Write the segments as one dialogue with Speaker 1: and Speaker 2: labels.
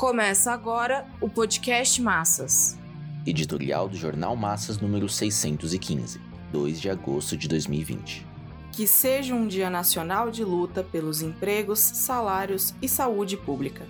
Speaker 1: Começa agora o podcast Massas.
Speaker 2: Editorial do Jornal Massas número 615, 2 de agosto de 2020.
Speaker 1: Que seja um dia nacional de luta pelos empregos, salários e saúde pública.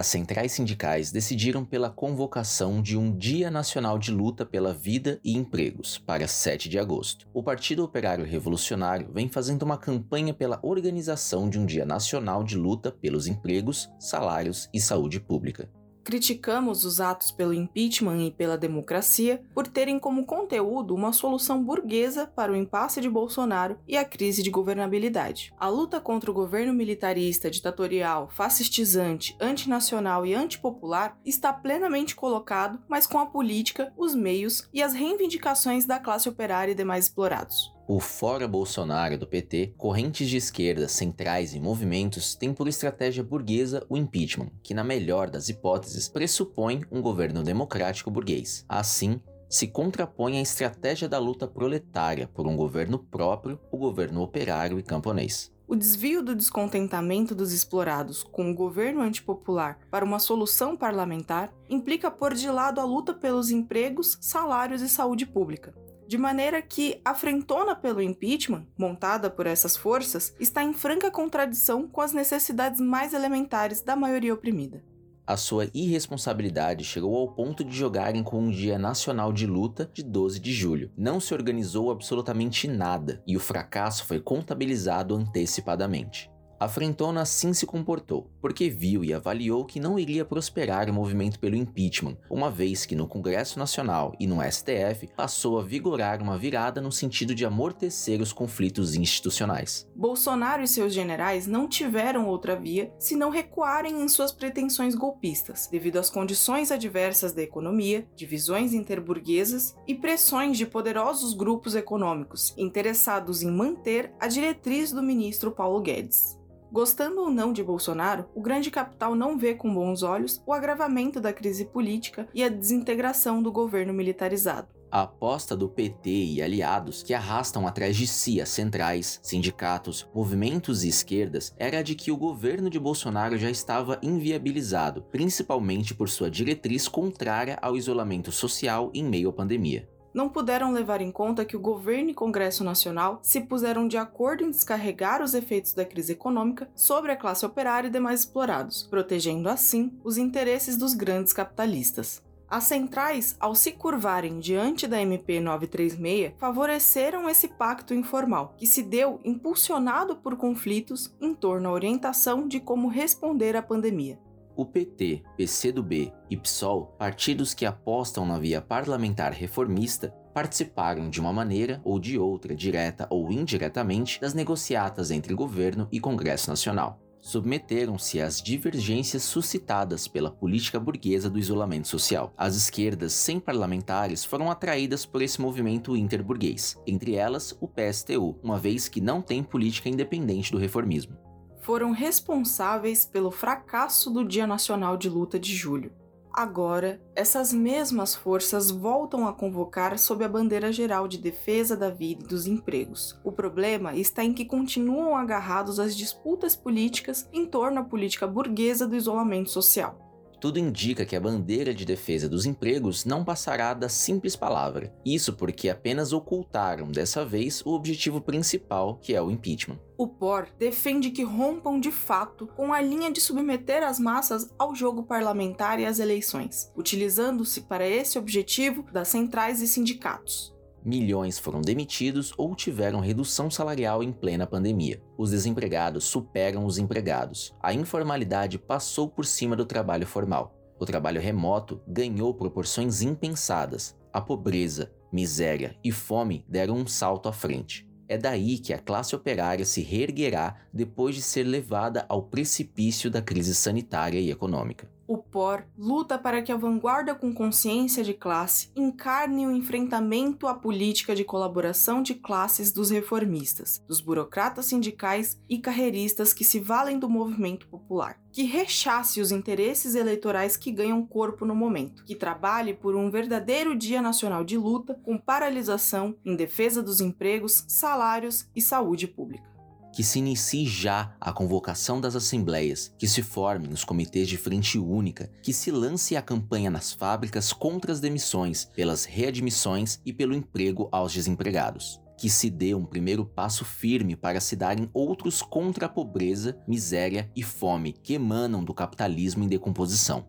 Speaker 2: As centrais sindicais decidiram pela convocação de um Dia Nacional de Luta pela Vida e Empregos para 7 de agosto. O Partido Operário Revolucionário vem fazendo uma campanha pela organização de um Dia Nacional de Luta pelos Empregos, Salários e Saúde Pública.
Speaker 1: Criticamos os atos pelo impeachment e pela democracia por terem como conteúdo uma solução burguesa para o impasse de Bolsonaro e a crise de governabilidade. A luta contra o governo militarista, ditatorial, fascistizante, antinacional e antipopular está plenamente colocado, mas com a política, os meios e as reivindicações da classe operária e demais explorados.
Speaker 2: O Fora Bolsonaro do PT, correntes de esquerda, centrais e movimentos têm por estratégia burguesa o impeachment, que, na melhor das hipóteses, pressupõe um governo democrático burguês. Assim, se contrapõe à estratégia da luta proletária por um governo próprio, o governo operário e camponês.
Speaker 1: O desvio do descontentamento dos explorados com o governo antipopular para uma solução parlamentar implica pôr de lado a luta pelos empregos, salários e saúde pública de maneira que a frentona pelo impeachment, montada por essas forças, está em franca contradição com as necessidades mais elementares da maioria oprimida.
Speaker 2: A sua irresponsabilidade chegou ao ponto de jogarem com um Dia Nacional de Luta de 12 de julho. Não se organizou absolutamente nada e o fracasso foi contabilizado antecipadamente. A Frentona assim se comportou, porque viu e avaliou que não iria prosperar o movimento pelo impeachment, uma vez que no Congresso Nacional e no STF passou a vigorar uma virada no sentido de amortecer os conflitos institucionais.
Speaker 1: Bolsonaro e seus generais não tiveram outra via senão recuarem em suas pretensões golpistas, devido às condições adversas da economia, divisões interburguesas e pressões de poderosos grupos econômicos interessados em manter a diretriz do ministro Paulo Guedes. Gostando ou não de Bolsonaro, o grande capital não vê com bons olhos o agravamento da crise política e a desintegração do governo militarizado.
Speaker 2: A aposta do PT e aliados, que arrastam atrás de si as centrais, sindicatos, movimentos e esquerdas, era de que o governo de Bolsonaro já estava inviabilizado, principalmente por sua diretriz contrária ao isolamento social em meio à pandemia
Speaker 1: não puderam levar em conta que o governo e Congresso Nacional se puseram de acordo em descarregar os efeitos da crise econômica sobre a classe operária e demais explorados, protegendo assim os interesses dos grandes capitalistas. As centrais, ao se curvarem diante da MP 936, favoreceram esse pacto informal, que se deu impulsionado por conflitos em torno à orientação de como responder à pandemia.
Speaker 2: O PT, PCdoB e PSOL, partidos que apostam na via parlamentar reformista, participaram de uma maneira ou de outra, direta ou indiretamente, das negociatas entre governo e Congresso Nacional. Submeteram-se às divergências suscitadas pela política burguesa do isolamento social. As esquerdas sem parlamentares foram atraídas por esse movimento interburguês, entre elas o PSTU, uma vez que não tem política independente do reformismo
Speaker 1: foram responsáveis pelo fracasso do Dia Nacional de Luta de julho. Agora, essas mesmas forças voltam a convocar sob a bandeira geral de defesa da vida e dos empregos. O problema está em que continuam agarrados às disputas políticas em torno à política burguesa do isolamento social.
Speaker 2: Tudo indica que a bandeira de defesa dos empregos não passará da simples palavra. Isso porque apenas ocultaram dessa vez o objetivo principal, que é o impeachment.
Speaker 1: O POR defende que rompam de fato com a linha de submeter as massas ao jogo parlamentar e às eleições, utilizando-se para esse objetivo das centrais e sindicatos.
Speaker 2: Milhões foram demitidos ou tiveram redução salarial em plena pandemia. Os desempregados superam os empregados. A informalidade passou por cima do trabalho formal. O trabalho remoto ganhou proporções impensadas. A pobreza, miséria e fome deram um salto à frente. É daí que a classe operária se reerguerá depois de ser levada ao precipício da crise sanitária e econômica
Speaker 1: o POR luta para que a vanguarda com consciência de classe encarne o enfrentamento à política de colaboração de classes dos reformistas, dos burocratas sindicais e carreiristas que se valem do movimento popular, que rechace os interesses eleitorais que ganham corpo no momento, que trabalhe por um verdadeiro Dia Nacional de Luta com paralisação em defesa dos empregos, salários e saúde pública.
Speaker 2: Que se inicie já a convocação das assembleias, que se formem os comitês de frente única, que se lance a campanha nas fábricas contra as demissões, pelas readmissões e pelo emprego aos desempregados que se dê um primeiro passo firme para se darem outros contra a pobreza, miséria e fome que emanam do capitalismo em decomposição.